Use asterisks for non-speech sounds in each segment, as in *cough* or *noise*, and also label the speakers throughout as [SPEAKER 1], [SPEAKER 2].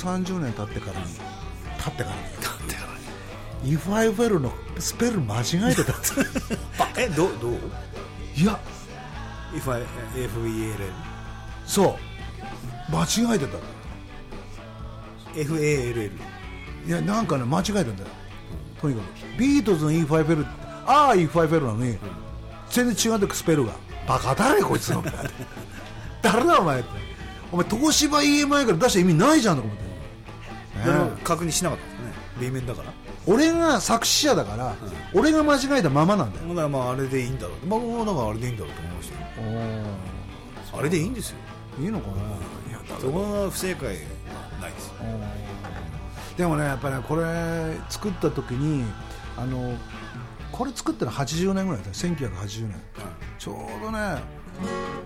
[SPEAKER 1] ちょうど30年経ってからに経ってからに。
[SPEAKER 2] なんでかな
[SPEAKER 1] If I Fell のスペル間違えてたって。*laughs*
[SPEAKER 2] えどどう？
[SPEAKER 1] いや。
[SPEAKER 2] If I FELL
[SPEAKER 1] そう。間違えてた。
[SPEAKER 2] FALL
[SPEAKER 1] いやなんかね間違えてんだよ、とにかく。ビートルズの If I Fell ああ If I Fell なのに、全然違うんだよスペルが。バカだねこいつの。*laughs* 誰だお前って。お前東芝 EMI から出した意味ないじゃんとか思って、
[SPEAKER 2] 確認しなかったですね。B 面だから。
[SPEAKER 1] 俺が作詞者だから、俺が間違えたままなんだよ。
[SPEAKER 2] だからまああれでいいんだろうまあもうだからあれでいいんだろうと思いましたよ。あれでいいんですよ。
[SPEAKER 1] いいのかな。いやだ
[SPEAKER 2] そこは不正解はないです。よ
[SPEAKER 1] でもねやっぱりねこれ作った時にあのこれ作ったの80年ぐらいだった。1980年。ちょうどね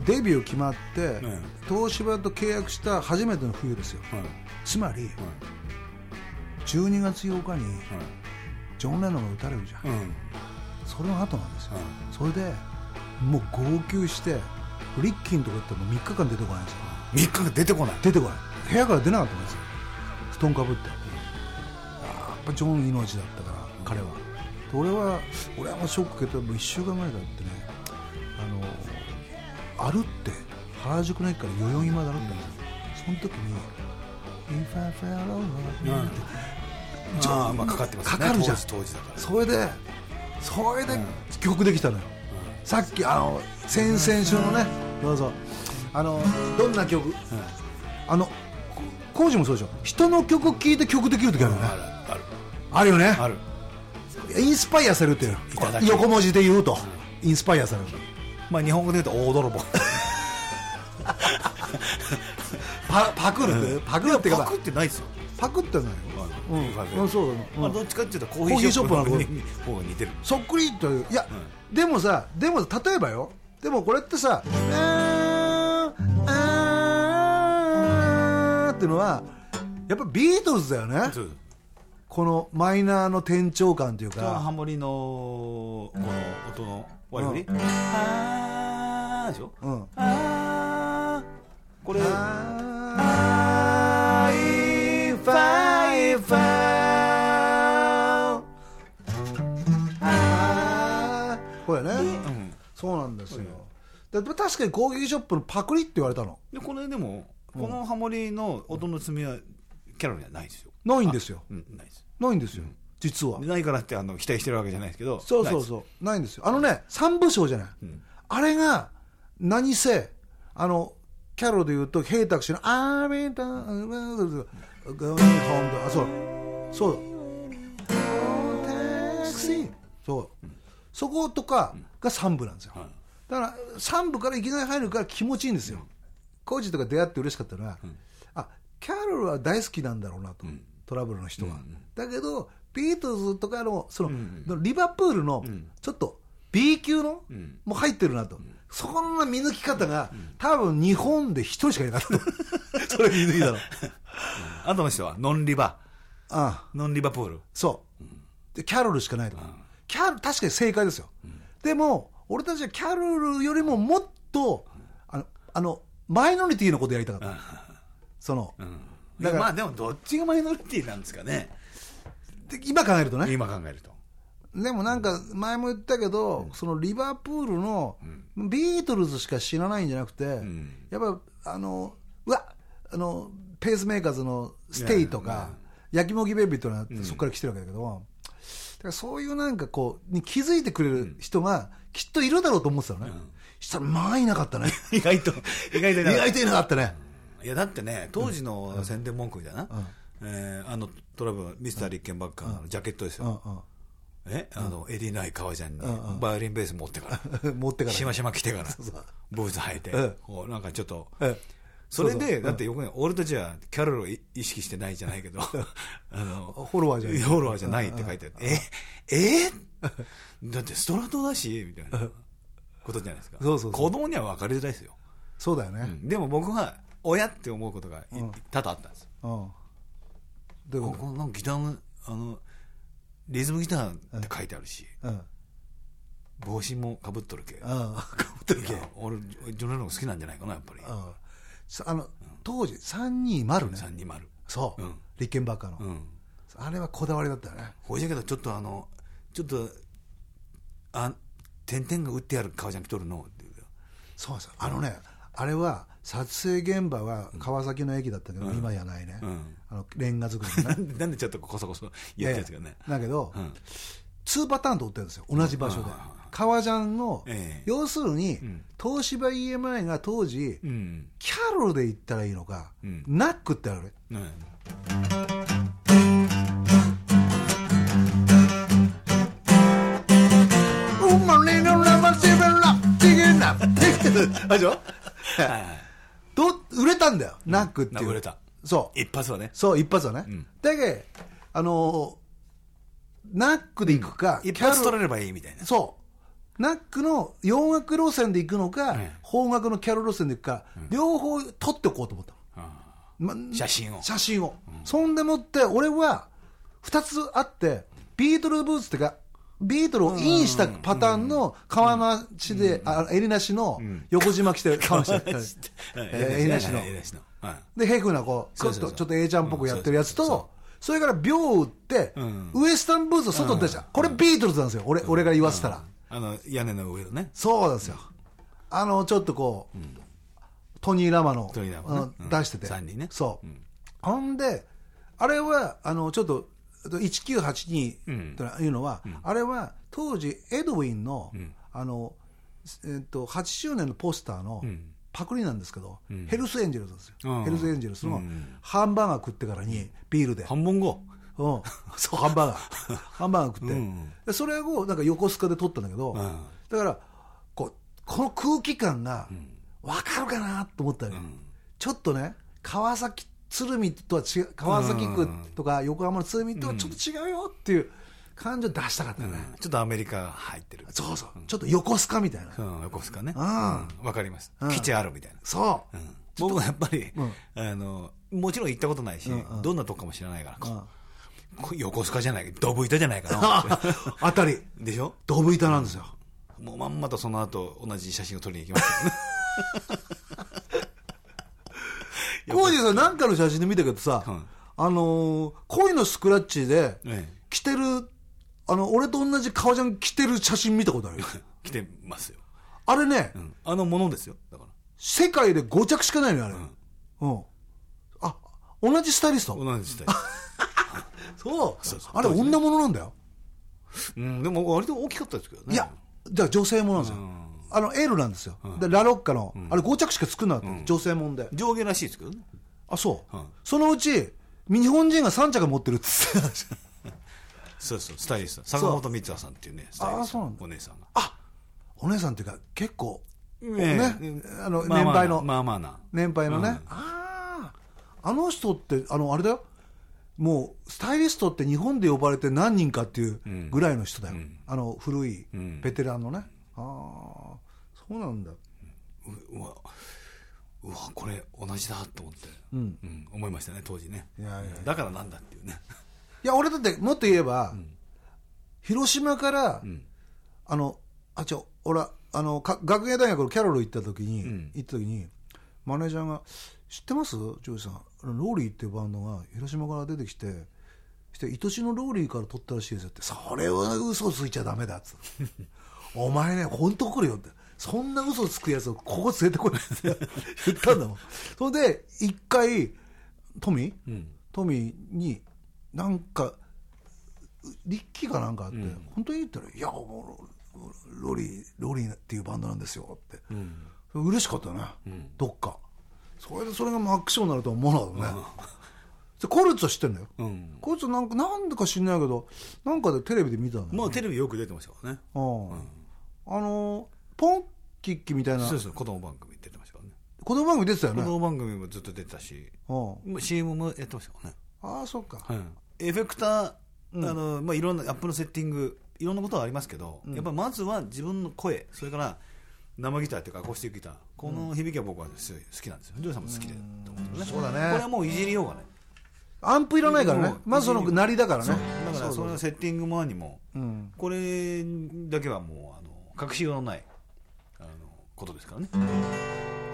[SPEAKER 1] デビュー決まって、
[SPEAKER 2] ん
[SPEAKER 1] 東芝と契約した初めての冬ですよ。
[SPEAKER 2] はい。
[SPEAKER 1] つまり、12月8日にジョン・レノンが撃たれるじゃん、
[SPEAKER 2] うん。
[SPEAKER 1] それの後なんですよ、
[SPEAKER 2] う
[SPEAKER 1] それでもう号泣してリッキーのとこ行っても3日間出てこないんですよ。
[SPEAKER 2] 3日が出てこない。
[SPEAKER 1] 出てこない。部屋から出なかったんですよ。布団かぶって、やっぱジョン命だったから彼は。で俺は俺はもうショック受けてもう1週間ぐらいだってね歩って原宿の駅から代々木まで歩ったんですよ、その時に「If I fell over って。
[SPEAKER 2] ああまあかかってますね。
[SPEAKER 1] かかるじゃん。
[SPEAKER 2] 当時当時だから。
[SPEAKER 1] それでそれで曲できたのよ、さっきあの先々週のねどうぞ。あのどんな曲、あのこ工事もそうでしょ。人の曲聴いて曲できる時あるよね、
[SPEAKER 2] あるある。
[SPEAKER 1] あるよね。
[SPEAKER 2] ある。
[SPEAKER 1] インスパイアされるっていう横文字で言うと、インスパイアされる
[SPEAKER 2] まあ日本語で言うと大泥棒。*laughs*
[SPEAKER 1] パパクるって、パクるって
[SPEAKER 2] パクってないですよ。
[SPEAKER 1] パクってないよ。うんうんそうだねうん。
[SPEAKER 2] まあどっちかっていうとコ
[SPEAKER 1] コーヒーショップの
[SPEAKER 2] 方が似てる。
[SPEAKER 1] そっくりといういや、でもさでも例えばよ。でもこれってさ「あーあー」っていうのはやっぱビートルズだよね。このマイナーの転調感という
[SPEAKER 2] ハ
[SPEAKER 1] か
[SPEAKER 2] モリのこの音の割り振り、あーでしょ、
[SPEAKER 1] うん。
[SPEAKER 2] あーこれ。
[SPEAKER 1] あー。If I found あーこれね、
[SPEAKER 2] うん
[SPEAKER 1] そうなんですよ、で確かに攻撃ショップのパクリって言われたの。
[SPEAKER 2] でこれでもこのハモリの音の積みはキャロルにはないですよ。
[SPEAKER 1] ないんですよ。
[SPEAKER 2] うんないです。
[SPEAKER 1] ないんですよ実は。
[SPEAKER 2] ないからってあの期待してるわけじゃないですけど。う
[SPEAKER 1] そうそうそう。ないんですよ。あのね三部章じゃない、あれが何せあのキャロルで言うとヘイタクシーの「アーメンターゴーホームあそう。そう。そう。そことかが三部なんですよ、だから三部からいきなり入るから気持ちいいんですよ、コージとか出会って嬉しかったのは、あキャロルは大好きなんだろうなと、トラブルの人は、だけどビートルズとかのその、リバプールのちょっと B 級の、もう入ってるなと、そこの見抜き方が、多分日本で一人しかいなかった。*laughs* それ見抜いたの。
[SPEAKER 2] あとの人はノンリバ。
[SPEAKER 1] ああ。
[SPEAKER 2] ノンリバプール。
[SPEAKER 1] そう。でキャロルしかないと、キャ確かに正解ですよ、でも俺たちはキャロルよりももっとあのあのマイノリティのことやりたかった、その、
[SPEAKER 2] だからまあでもどっちがマイノリティなんですかね。
[SPEAKER 1] で今考えるとね。
[SPEAKER 2] 今考えると。
[SPEAKER 1] でもなんか前も言ったけど、そのリバプールのビートルズしか知らないんじゃなくて、やっぱあのうわあのペースメーカーズのステイとか、焼きもぎベイビーっていうのはそこから来てるわけだけど、だからそういうなんかこうに気づいてくれる人がきっといるだろうと思ってたのね、したらまあいなかったね。*laughs*
[SPEAKER 2] 意外と意外と *laughs*
[SPEAKER 1] 意外といなかったね、
[SPEAKER 2] いやだってね当時の宣伝文句みたいな、えーあのトラブルミスター・リッケンバッカーのジャケットですよ、え？あのエディ・ナイ革ジャンにバイオリンベース持ってから。*laughs*
[SPEAKER 1] 持ってから
[SPEAKER 2] しましま着てから。
[SPEAKER 1] そう
[SPEAKER 2] ブーツ履いて。
[SPEAKER 1] うん。
[SPEAKER 2] こうなんかちょっと。
[SPEAKER 1] え
[SPEAKER 2] それでだってよくね俺たちはキャロルを意識してないじゃないけど。*laughs* あの
[SPEAKER 1] フォロワーじゃない。
[SPEAKER 2] フォロワーじゃないって書いてあるえ？え？だってストラトだしみたいなことじゃないですか。
[SPEAKER 1] そうそうそう。
[SPEAKER 2] 子供には分かりづらいですよ。
[SPEAKER 1] そうだよね、
[SPEAKER 2] うん。でも僕は親って思うことがい多々あったんです。
[SPEAKER 1] うんでも
[SPEAKER 2] ここなんかギターのあのリズムギターって書いてあるし
[SPEAKER 1] うん。
[SPEAKER 2] 帽子もかぶっとるけ。
[SPEAKER 1] かぶっってるけ。
[SPEAKER 2] 俺ジョン・レノン好きなんじゃないかなやっぱり。
[SPEAKER 1] あの当時320ね。
[SPEAKER 2] 320
[SPEAKER 1] そう、
[SPEAKER 2] うん。
[SPEAKER 1] リッケンバッカーの、
[SPEAKER 2] うん。
[SPEAKER 1] あれはこだわりだったよね。
[SPEAKER 2] ほいじゃけどちょっとあのちょっとあ点々が打ってある革ジャン着とるのっていう。
[SPEAKER 1] そうですあのねあれは撮影現場は川崎の駅だったけど、今やないね、
[SPEAKER 2] うん。
[SPEAKER 1] あのレンガ作りのね。
[SPEAKER 2] なんでなんでちょっとこそこそやってるんですかね、
[SPEAKER 1] だけど、
[SPEAKER 2] うん。
[SPEAKER 1] 2パターンと売ってるんですよ同じ場所で、革ジャンの、
[SPEAKER 2] ええ。
[SPEAKER 1] 要するに、
[SPEAKER 2] ん。
[SPEAKER 1] 東芝 EMI が当時、
[SPEAKER 2] うん。
[SPEAKER 1] キャロルで言ったらいいのか、
[SPEAKER 2] うん。
[SPEAKER 1] ナックってある。ね
[SPEAKER 2] ね
[SPEAKER 1] うまれのラマシベラチゲナあ *laughs* 売れたんだよ、ナックっていう。
[SPEAKER 2] 売れた。
[SPEAKER 1] そう。
[SPEAKER 2] 一発はね。
[SPEAKER 1] そう一発はね、
[SPEAKER 2] ん。
[SPEAKER 1] だけあのーナックで行くか、
[SPEAKER 2] 一発取れればいいみたいな。
[SPEAKER 1] そう。ナックの洋楽路線で行くのか、
[SPEAKER 2] ええ
[SPEAKER 1] 邦楽のキャロル路線で行くか、両方撮っておこうと思ったの。
[SPEAKER 2] 写真を。
[SPEAKER 1] 写真を、そんでもって俺は2つあってビートルブーツってかビートルをインしたパターンの革なしで、あ襟なしの横縞着て革なしで、えー襟なしの。
[SPEAKER 2] 襟なしの。はい。
[SPEAKER 1] でヘフなこうちょっとちょっと A ちゃんっぽくやってるやつとそれから秒を打って、
[SPEAKER 2] ん。
[SPEAKER 1] ウエスタンブーツを外に出した、これビートルズなんですよ。俺,、俺が言わせたら、
[SPEAKER 2] あの屋根の上のね。
[SPEAKER 1] そうなんですよ。あのちょっとこう、トニー・ラマの出してて、そう、ほんであれはあのちょっと1982
[SPEAKER 2] うん。
[SPEAKER 1] というのは、あれは当時エドウィンの,、あのえっと8周年のポスターの
[SPEAKER 2] ん。
[SPEAKER 1] パクリなんですけど、ヘルスエンジェルズですよ、
[SPEAKER 2] うん。
[SPEAKER 1] ヘルスエンジェルスの
[SPEAKER 2] うん。
[SPEAKER 1] ハンバーガー食ってからにビールで、
[SPEAKER 2] 半分後。
[SPEAKER 1] うん、*laughs* そう。ハンバーガー。ハンバーガー食って、
[SPEAKER 2] うん。
[SPEAKER 1] でそれをなんか横須賀で撮ったんだけど、
[SPEAKER 2] うん。
[SPEAKER 1] だからこうこの空気感が分かるかなと思ったね、ちょっとね川崎鶴見とは違う川崎区とか横浜の鶴見とはちょっと違うよっていう感じを出したかったよね、
[SPEAKER 2] ちょっとアメリカが入ってる。
[SPEAKER 1] そうそう、ちょっと横須賀みたいな、
[SPEAKER 2] うん横須賀ね。
[SPEAKER 1] ん。
[SPEAKER 2] うんわかります。基地あるみたいな。
[SPEAKER 1] そう、
[SPEAKER 2] うん。僕はやっぱり
[SPEAKER 1] うん。
[SPEAKER 2] あのもちろん行ったことないしどんなとこかも知らないから横須賀じゃないドブ板じゃないかな。*laughs*
[SPEAKER 1] 当たり。
[SPEAKER 2] でしょ？
[SPEAKER 1] ドブ板なんですよ、
[SPEAKER 2] もうまんまとその後同じ写真を撮りに行きました。よね
[SPEAKER 1] コージーさんなんかの写真で見たけどさ、
[SPEAKER 2] はい。
[SPEAKER 1] あのー恋のスクラッチで
[SPEAKER 2] え
[SPEAKER 1] 着てるあの俺と同じ革ジャン着てる写真見たことあるよ。*laughs*
[SPEAKER 2] え来てますよ。
[SPEAKER 1] あれね、
[SPEAKER 2] うん。あのものですよ。だから。
[SPEAKER 1] 世界で5着しかないのよあれ、うん。あ同じスタイリスト？
[SPEAKER 2] 同じ時代 *laughs*
[SPEAKER 1] そう。
[SPEAKER 2] そうそう。
[SPEAKER 1] あれ女物なんだよ、
[SPEAKER 2] うん。でも割と大きかったですけどね。
[SPEAKER 1] いやじゃあ女性物なんですよ、あの L なんですよ、でラロッカの、あれ5着しか作んなかった、女性物で。
[SPEAKER 2] 上下らしいですけどね。
[SPEAKER 1] あそう、
[SPEAKER 2] はい
[SPEAKER 1] そのうち日本人が3着持ってるっつって *laughs*
[SPEAKER 2] そうそうスタイリスト。坂本光也さんっていうねスタイリストお姉さんが。
[SPEAKER 1] あお姉さんっていうか結構
[SPEAKER 2] え。
[SPEAKER 1] ね。
[SPEAKER 2] え
[SPEAKER 1] あの年配の。
[SPEAKER 2] まあまあな。
[SPEAKER 1] 年配のね、
[SPEAKER 2] うん。
[SPEAKER 1] あああの人ってあのあれだよ。もうスタイリストって日本で呼ばれて何人かっていうぐらいの人だよ、あの古い
[SPEAKER 2] ん。
[SPEAKER 1] ベテランのね、ああそうなんだ。
[SPEAKER 2] ううわうわこれ同じだと思って、
[SPEAKER 1] うん。
[SPEAKER 2] うん思いましたね当時ね。
[SPEAKER 1] いやいや
[SPEAKER 2] だからなんだっていうね。
[SPEAKER 1] いや俺だってもっと言えば、広島から、あのあちょ俺はあのか学芸大学のキャロル行った時に、
[SPEAKER 2] ん。
[SPEAKER 1] 行った時にマネージャーが「知ってます？ジョージさん。ローリーっていうバンドが広島から出てきてして愛しのローリーから撮ったらしいですよ」って「それは嘘ついちゃダメだ」っつって「*laughs* お前ね本当来るよ」って「そんな嘘つくやつをここ連れてこい」って言ったんだもん。*laughs* それで一回トミー、トミーになんかリッキーかなんかあって、本当に言ったら「いやもうロリーロリーっていうバンドなんですよ」って、嬉しかったね、どっか。それでそれがマックショーになるとは思わなかったね、*laughs* でコルツは知ってんだよ、
[SPEAKER 2] うん。
[SPEAKER 1] コルツなんかなんでか知んないけどなんかでテレビで見たのよ、
[SPEAKER 2] まあテレビよく出てましたからね。
[SPEAKER 1] うん。あのポンキッキみたいな。
[SPEAKER 2] そうそう子供番組出てましたからね。
[SPEAKER 1] 子供番組出てたよね。
[SPEAKER 2] 子供番組もずっと出てたし。
[SPEAKER 1] うん。
[SPEAKER 2] CM もやってましたからね。
[SPEAKER 1] ああそっか、
[SPEAKER 2] はい、エフェクター、あのまあ、いろんなアップのセッティングいろんなことはありますけど、やっぱまずは自分の声それから生ギターっていうかアコースティックギター。この響きは僕はすごい好きなんですよ。ジョーさんも好きでと思うん。ですよね。
[SPEAKER 1] そうだね。
[SPEAKER 2] これはもういじりようがね。
[SPEAKER 1] アンプいらないからね。まずその鳴りだからね。
[SPEAKER 2] だからそのセッティングも何も
[SPEAKER 1] うん。
[SPEAKER 2] これだけはもうあの隠しようのないことですからね。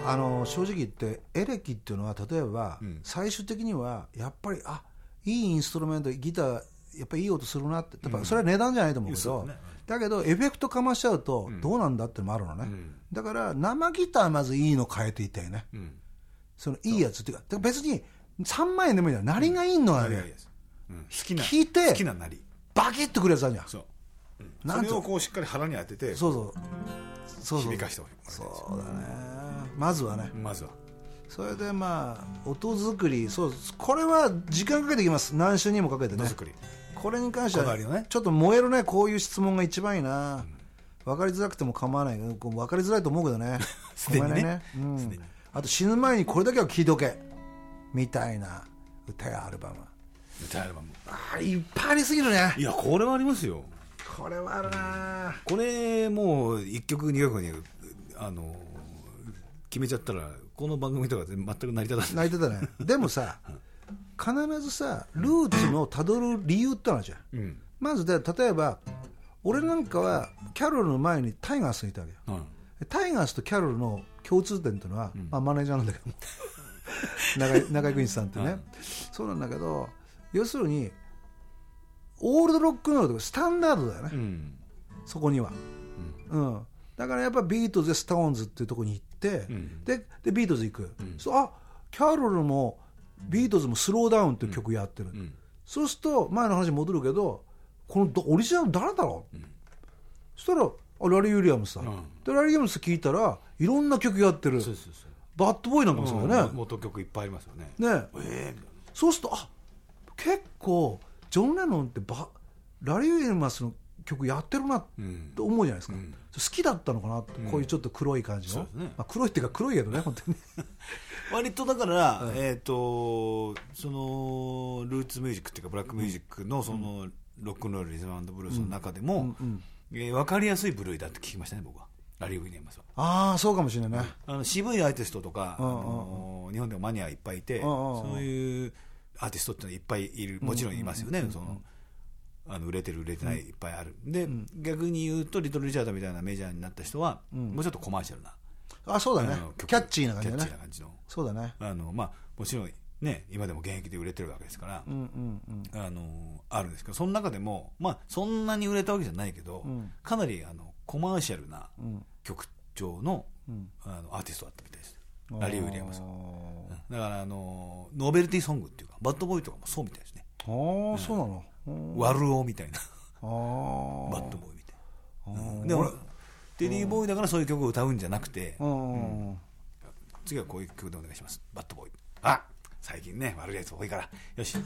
[SPEAKER 1] あの正直言ってエレキっていうのは例えば、
[SPEAKER 2] うん。
[SPEAKER 1] 最終的にはやっぱりあいいインストルメントギターやっぱりいい音するなってやっぱそれは値段じゃないと思うけど、
[SPEAKER 2] そうだね。
[SPEAKER 1] だけどエフェクトかましちゃうとどうなんだってのもあるのね、
[SPEAKER 2] うん。
[SPEAKER 1] だから生ギターまずいいの変えていったよね。
[SPEAKER 2] うん。
[SPEAKER 1] そのいいやつっていうか別に3万円でもいいんだよ鳴りがいいのはね、
[SPEAKER 2] いやいやいや。うん。好きな
[SPEAKER 1] 聞いて
[SPEAKER 2] 好きななり。
[SPEAKER 1] バキッとくるやつあるじゃん。
[SPEAKER 2] そう、うん。それをこうしっかり腹に当てて。
[SPEAKER 1] そうそう
[SPEAKER 2] 響かしてほしい
[SPEAKER 1] そうだね。まずはね。
[SPEAKER 2] まずは。
[SPEAKER 1] それでまあ音作り。そうこれは時間かけていきます。何週にもかけてね。
[SPEAKER 2] 音作り。
[SPEAKER 1] これに関してはちょっと燃えるねこういう質問が一番いいな、分かりづらくても構わない。分かりづらいと思うけどね。*laughs*
[SPEAKER 2] すでにね。
[SPEAKER 1] ね。うん。あと死ぬ前にこれだけは聞いておけ。みたいな歌やアルバム。
[SPEAKER 2] 歌アルバム。
[SPEAKER 1] あーいっぱいありすぎるね。
[SPEAKER 2] いやこれはありますよ
[SPEAKER 1] これはあるな。
[SPEAKER 2] これもう1曲2曲にあの決めちゃったらこの番組とか全全く成り立たない。
[SPEAKER 1] 泣いてたねでもさ *laughs* 必ずさルーツのたどる理由ってのあるじゃん。
[SPEAKER 2] うん。
[SPEAKER 1] まずで例えば俺なんかはキャロルの前にタイガースがいたわけよ。
[SPEAKER 2] うん。
[SPEAKER 1] タイガースとキャロルの共通点っていうのは、まあ、マネージャーなんだけど中 *laughs* 井中井邦さんってね、
[SPEAKER 2] うん。
[SPEAKER 1] そうなんだけど要するにオールドロックンロールとかスタンダードだよね、
[SPEAKER 2] うん。
[SPEAKER 1] そこには、うん。だからやっぱビートルズでストーンズっていうところに行って、
[SPEAKER 2] うん。
[SPEAKER 1] ででビートルズ行く、そうあキャロルもビートルズもスローダウンっていう曲やってる、
[SPEAKER 2] ん。
[SPEAKER 1] そうすると前の話に戻るけどこのどオリジナル誰だろう、そしたらあラリー・ウィリアムスだ、
[SPEAKER 2] ん。
[SPEAKER 1] でラリー・ウィリアムス聞いたらいろんな曲やってる。
[SPEAKER 2] そうそうそう
[SPEAKER 1] バッドボーイなんかもそうだよね、
[SPEAKER 2] 元曲いっぱいありますよね。
[SPEAKER 1] ね。
[SPEAKER 2] ええ
[SPEAKER 1] そうするとあ結構ジョン・レノンってバラリー・ウィリアムスの曲やってるな
[SPEAKER 2] うん。
[SPEAKER 1] と思うじゃないですか、
[SPEAKER 2] うん。
[SPEAKER 1] 好きだったのかなこういうちょっと黒い感じの、
[SPEAKER 2] そうね。
[SPEAKER 1] まあ、黒いっていうか黒いけどね本当に。*laughs*
[SPEAKER 2] 割とだから、えっ、とそのルーツミュージックっていうかブラックミュージックのその、ロックンロールリズムブルースの中でも、えー分かりやすい部類だって聞きましたね僕は。ラリー・ウィリアムスは。
[SPEAKER 1] ああそうかもしれないね、
[SPEAKER 2] あの渋いアーティストとか、
[SPEAKER 1] うん。
[SPEAKER 2] あの日本でもマニアいっぱいいて、
[SPEAKER 1] うんうんうん。
[SPEAKER 2] そういうアーティストってのはいっぱいいる。もちろんいますよね、そのあの売れてる売れてないいっぱいある、で、逆に言うとリトル・リチャードみたいなメジャーになった人は、もうちょっとコマーシャルな、
[SPEAKER 1] あそうだね。キャッチーな感じだ
[SPEAKER 2] キャッチ
[SPEAKER 1] ね
[SPEAKER 2] ーな感じの。
[SPEAKER 1] そうだね。
[SPEAKER 2] あの、まあ、もちろんね今でも現役で売れてるわけですから、
[SPEAKER 1] うんうんうん。
[SPEAKER 2] あのあるんですけどその中でも、まあ、そんなに売れたわけじゃないけど、
[SPEAKER 1] ん。
[SPEAKER 2] かなりあのコマーシャルな
[SPEAKER 1] うん。
[SPEAKER 2] 曲調の,、
[SPEAKER 1] ん。
[SPEAKER 2] あのアーティストだったみたいですラリー・ウィリアムスは
[SPEAKER 1] あ
[SPEAKER 2] だからあのノベルティソングっていうかバッドボーイとかもそうみたいですね。
[SPEAKER 1] ーあーそうなの？うん。
[SPEAKER 2] ワルオみたいな。バッドボーイみたいな、うん。で俺テリーボーイだからそういう曲を歌うんじゃなくて、
[SPEAKER 1] うん。
[SPEAKER 2] 次はこういう曲でお願いします。バッドボーイ。あ最近ね悪いやつ多いから。よし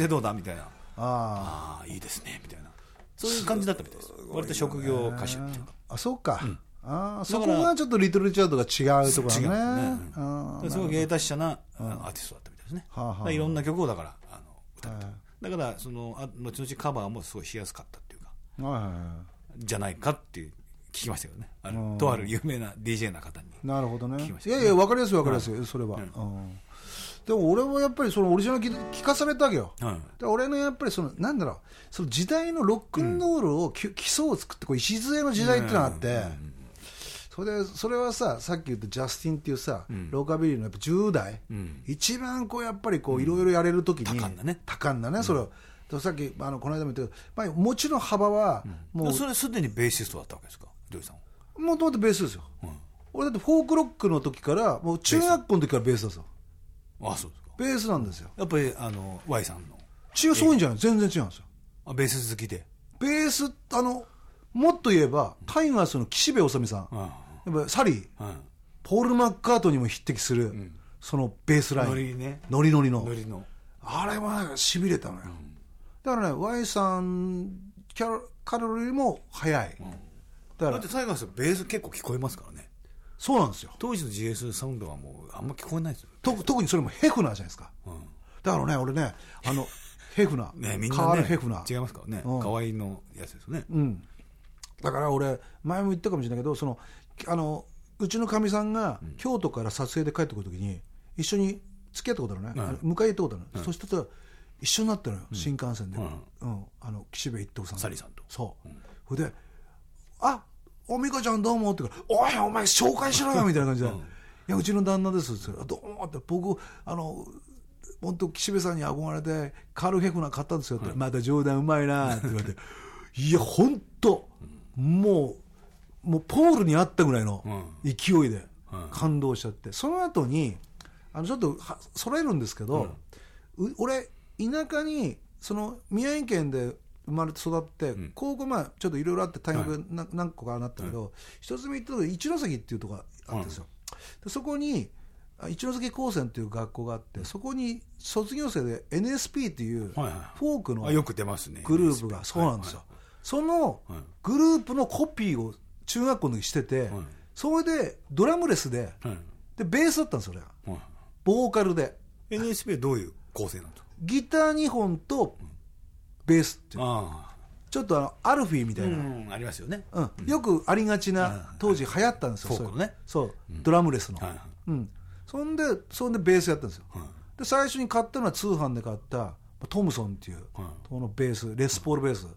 [SPEAKER 2] でどうだみたいな。
[SPEAKER 1] あ
[SPEAKER 2] ああいいですねみたいな。そういう感じだったみたいです。割と職業歌手っていうか
[SPEAKER 1] あそうか、ああそこがちょっとリトル・リチャードが違うところだね。
[SPEAKER 2] ね。
[SPEAKER 1] あー
[SPEAKER 2] すごい芸達者なアーティストだったみたいですね、
[SPEAKER 1] はあはあ。
[SPEAKER 2] いろんな曲をだからあの歌った、
[SPEAKER 1] はい。
[SPEAKER 2] だからそのあ後々カバーもすごいしやすかったっていうか
[SPEAKER 1] はい
[SPEAKER 2] じゃないかっていう聞きましたけどね。あの
[SPEAKER 1] うん。
[SPEAKER 2] とある有名な DJ な方に。
[SPEAKER 1] いなるほどね。いやいや分かりやすい分かりやすい、それは、うんでも俺はやっぱりそのオリジナル聞聞かされたわけよ、
[SPEAKER 2] はい。
[SPEAKER 1] で俺のやっぱりそのなんだろう。その時代のロックンロールをき、基礎を作ってこう礎の時代っていうのがあって、それでそれはささっき言ったジャスティンっていうさ、ローカビリーのやっぱ10代、
[SPEAKER 2] ん。
[SPEAKER 1] 一番こうやっぱりこういろいろやれるときに、
[SPEAKER 2] 多感だね。
[SPEAKER 1] 多感だねそれを、でさっきあのこの間も言ったけど、まあ、もちろん幅はもう
[SPEAKER 2] それすでにベーシストだったわけですか？ジョージさんは。
[SPEAKER 1] もともとベースですよ、俺だってフォークロックの時からもう中学校の時からベースですよ
[SPEAKER 2] あそうですか。
[SPEAKER 1] ベースなんですよ。
[SPEAKER 2] やっぱりあの Y さんの。
[SPEAKER 1] 違うそういうんじゃない。全然違うんですよ。
[SPEAKER 2] あベース好きで。
[SPEAKER 1] ベースあのもっと言えばタイガースの岸辺治美さん、
[SPEAKER 2] うん。
[SPEAKER 1] やっぱサリー。
[SPEAKER 2] うん。
[SPEAKER 1] ポール・マッカートニーにも匹敵する、そのベースライン。
[SPEAKER 2] ノリね。
[SPEAKER 1] ノリノリの。
[SPEAKER 2] ノリの。
[SPEAKER 1] あれはしびれたのよ、だからね Y さんキャロカロリーも速い、だから
[SPEAKER 2] だってタイガースベース結構聞こえますからね
[SPEAKER 1] そうなんですよ。
[SPEAKER 2] 当時の GS サウンドはもうあんま聞こえないですよ。
[SPEAKER 1] と特にそれもヘフナーじゃないですか、だからね俺ねあの *laughs* ヘフナー、
[SPEAKER 2] ねみん
[SPEAKER 1] カール・
[SPEAKER 2] なね
[SPEAKER 1] ヘフナー。
[SPEAKER 2] 違いますからね。
[SPEAKER 1] うん。
[SPEAKER 2] 河合のやつですよね。
[SPEAKER 1] うん、だから俺前も言ったかもしれないけどそのあのうちのかみさんが京都から撮影で帰ってくるときに一緒に付き合ったことあるね、あの迎え行ったことある、そしたら一緒になったのよ、新幹線で、うん。あの岸辺一徳さん
[SPEAKER 2] サリーさんと。
[SPEAKER 1] そう、それで「あおみこちゃんどうも」って言うから「おいお前紹介しろよ」*laughs* みたいな感じで「いやうちの旦那です」って言ったら「どうも」って。僕あの本当岸辺さんに憧れてカール・ヘフナー買ったんですよって、また冗談うまいなって言われて。*laughs* いや本当もうもうポールにあったぐらいの勢いで感動しちゃって、その後にあのちょっとは揃えるんですけど、う俺田舎にその宮城県で生まれて育って、高校まあちょっといろいろあって大学な何個かなったけど、一つ目行ったとこ一関っていうとこがあったんですよ、でそこにあ一関高専っていう学校があってそこに卒業生で NSP っていうフォークのグループがそうなんですよ、その
[SPEAKER 2] はい。
[SPEAKER 1] グループのコピーを中学校の時してて、
[SPEAKER 2] はい。
[SPEAKER 1] それでドラムレスで
[SPEAKER 2] はい。
[SPEAKER 1] でベースだったんですよ俺ボーカルで。
[SPEAKER 2] NSP はどういう構成なんですか
[SPEAKER 1] ギター2本とベースっていう。
[SPEAKER 2] あ
[SPEAKER 1] ちょっとあのアルフィーみたいな、
[SPEAKER 2] んありますよね。
[SPEAKER 1] うん。よくありがち
[SPEAKER 2] うん。
[SPEAKER 1] な当時流行ったんですよ、
[SPEAKER 2] フォークのね。
[SPEAKER 1] そうそう。ドラムレスの、うん、そんでそんでベースやったんですよ、
[SPEAKER 2] はい
[SPEAKER 1] で最初に買ったのは通販で買ったトムソンっていう、
[SPEAKER 2] はい
[SPEAKER 1] このベースレスポールベース、
[SPEAKER 2] は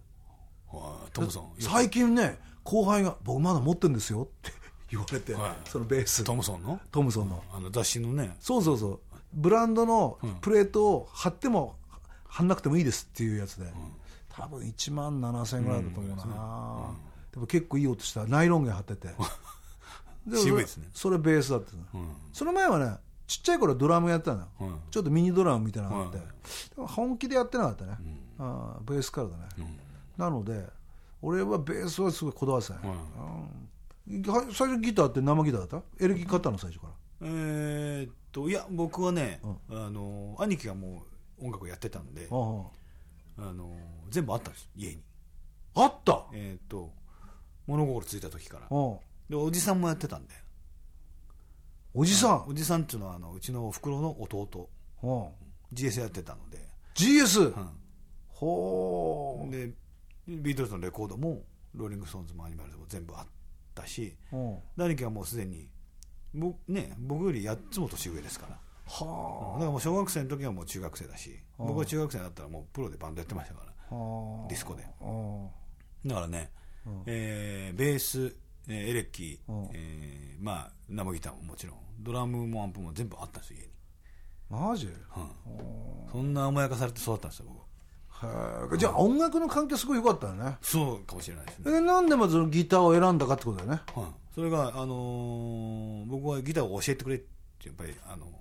[SPEAKER 2] いトムソン。
[SPEAKER 1] 最近ね後輩が「僕まだ持ってるんですよ」って *laughs* 言われて、
[SPEAKER 2] はい。
[SPEAKER 1] そのベース。
[SPEAKER 2] トムソンの？
[SPEAKER 1] トムソンの。
[SPEAKER 2] あの雑誌のね。
[SPEAKER 1] そうそうそう。ブランドのプレートを貼っても貼んなくてもいいですっていうやつで、多分1万7000円ぐらいだと思うな、でも結構いい音したナイロン弦貼ってて。で *laughs*
[SPEAKER 2] 渋いですね。
[SPEAKER 1] それベースだった。の、その前はねちっちゃい頃ドラムやってたのよ、
[SPEAKER 2] うん。
[SPEAKER 1] ちょっとミニドラムみたいなのがあって、
[SPEAKER 2] はい
[SPEAKER 1] でも本気でやってなかったね、あーベースからだね、なので俺はベースはすごいこだわってたね、うん。は最初ギターって生ギターだった？エレキ買ったの最初から。
[SPEAKER 2] えーっといや僕はねあの兄貴がもう音楽をやってたんで
[SPEAKER 1] あ
[SPEAKER 2] あ。の全部あったんです家に。
[SPEAKER 1] ああった？
[SPEAKER 2] えーっと物心ついた時から。
[SPEAKER 1] うん
[SPEAKER 2] でおじさんもやってたんで。
[SPEAKER 1] おじさん、
[SPEAKER 2] おじさんっていうのはあのうちのおふくろの弟。
[SPEAKER 1] うん
[SPEAKER 2] GS やってたので、
[SPEAKER 1] GS、
[SPEAKER 2] う
[SPEAKER 1] ほ
[SPEAKER 2] ん、でビートルズのレコードもローリング・ストーンズもアニマルズも全部あったし
[SPEAKER 1] う、うん、
[SPEAKER 2] で兄貴はもうすでに僕,、ね、僕より8つも年上ですから
[SPEAKER 1] は
[SPEAKER 2] だからもう小学生の時はもう中学生だし
[SPEAKER 1] あ
[SPEAKER 2] 僕は中学生だったらもうプロでバンドやってましたから。
[SPEAKER 1] あはあ。
[SPEAKER 2] ディスコで。
[SPEAKER 1] うん。
[SPEAKER 2] だからね、
[SPEAKER 1] うん。
[SPEAKER 2] えーベース、えーエレキ、
[SPEAKER 1] うん。
[SPEAKER 2] えーまあ生ギターももちろん。ドラムもアンプも全部あったんですよ家に、
[SPEAKER 1] マジ？へ
[SPEAKER 2] うん。そんな甘やかされて育ったんですよ僕。
[SPEAKER 1] えじゃあ音楽の環境すごい良かったよね。
[SPEAKER 2] そうかもしれないですね、
[SPEAKER 1] えなんでまずギターを選んだかってことだよね。
[SPEAKER 2] はい、それが、あのー僕はギターを教えてくれってやっぱりあの
[SPEAKER 1] うん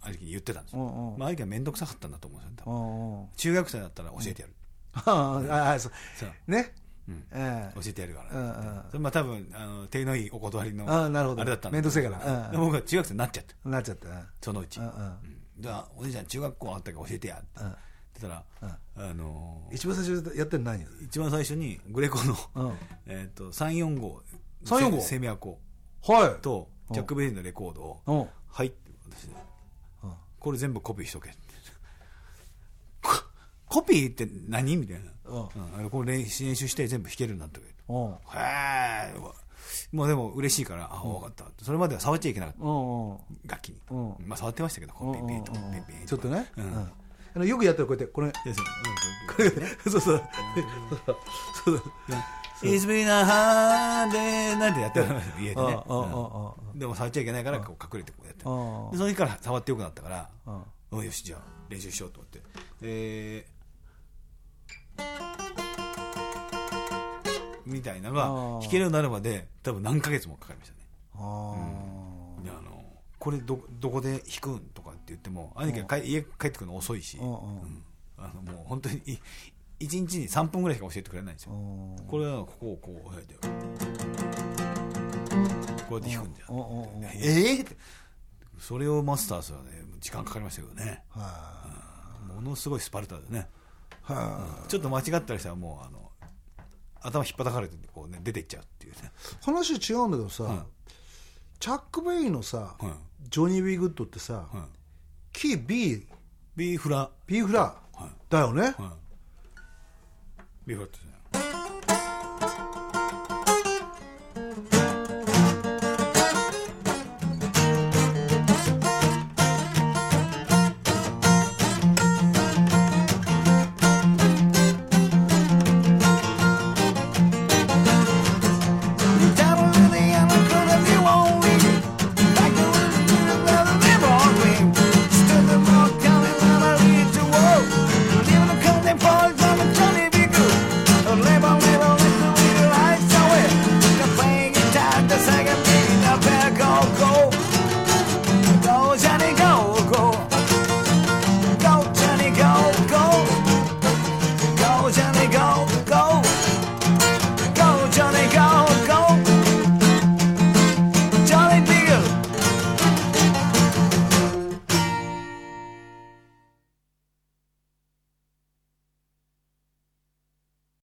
[SPEAKER 2] 兄貴に言ってたんですよ、
[SPEAKER 1] うんうん。
[SPEAKER 2] まあ、兄貴は面倒くさかったんだと思うんですよ中学生だったら教えてやる、
[SPEAKER 1] ああそう。
[SPEAKER 2] そう。
[SPEAKER 1] ね。
[SPEAKER 2] うん。
[SPEAKER 1] ええ。
[SPEAKER 2] 教えてやるから、
[SPEAKER 1] うんうん。
[SPEAKER 2] それまあ多分あの手のいいお断りの
[SPEAKER 1] ああなるほど。
[SPEAKER 2] あれだったん
[SPEAKER 1] 面倒くせえから。
[SPEAKER 2] 僕は中学生になっちゃって
[SPEAKER 1] なっちゃったね。
[SPEAKER 2] そのうち、
[SPEAKER 1] うんうん。
[SPEAKER 2] うん。じゃあおじいちゃん中学校あったから教えてやって。言ったら、あのー
[SPEAKER 1] 一番最初やってるの何？
[SPEAKER 2] 一番最初にグレコの、
[SPEAKER 1] うん。
[SPEAKER 2] えー、と345
[SPEAKER 1] 345
[SPEAKER 2] セミアコ。
[SPEAKER 1] はい。
[SPEAKER 2] とチャック・ベリーのレコードを
[SPEAKER 1] うん「
[SPEAKER 2] はい」って私これ全部コピーしとけって。*laughs* ココピーって何みたいな、
[SPEAKER 1] うん。
[SPEAKER 2] これ練習練習して全部弾けるようになっとけ
[SPEAKER 1] うん。
[SPEAKER 2] へえもうでも嬉しいからあ分かった。それまでは触っちゃいけなかった。楽器に、
[SPEAKER 1] うん。
[SPEAKER 2] まあ触ってましたけどこうピンピンとピンピン
[SPEAKER 1] ちょっとね、
[SPEAKER 2] うん。
[SPEAKER 1] よくやってるこうやってこれ。
[SPEAKER 2] そう。*laughs*
[SPEAKER 1] これそう。そうそう
[SPEAKER 2] イズビーナハーでなんてやってる *laughs* 家でね。でも触っちゃいけないからこう隠れてこうやって。その日から触ってよくなったから
[SPEAKER 1] あ
[SPEAKER 2] うん。よしじゃあ練習しようと思って。えーみたいなのが弾けるようになるまで多分何ヶ月もかかりましたね。
[SPEAKER 1] あ
[SPEAKER 2] であのこれどどこで弾くんとかって言っても兄貴が帰家帰ってくるの遅いし、
[SPEAKER 1] うんうん。
[SPEAKER 2] うん。あのもう本当にい1日に3分ぐらいしか教えてくれないんですよ、
[SPEAKER 1] うん。
[SPEAKER 2] これはここをこうやってこうやって弾くんだよ、
[SPEAKER 1] うんうんうん
[SPEAKER 2] ええってそれをマスターするのはね時間かかりましたけどね。
[SPEAKER 1] は
[SPEAKER 2] ものすごいスパルタでね。
[SPEAKER 1] い。は
[SPEAKER 2] ちょっと間違ったりしたらもうあの頭引っ叩かれてこう、ね、出ていっちゃうっていうね、
[SPEAKER 1] い話違うんだけどさ、
[SPEAKER 2] はい
[SPEAKER 1] チャック・ベイのさ、
[SPEAKER 2] はい
[SPEAKER 1] ジョニー・ビー・グッドってさ、
[SPEAKER 2] はい、
[SPEAKER 1] キー B
[SPEAKER 2] ビーフラ、
[SPEAKER 1] B フラ
[SPEAKER 2] はい
[SPEAKER 1] だよね、
[SPEAKER 2] はい、Wie goed.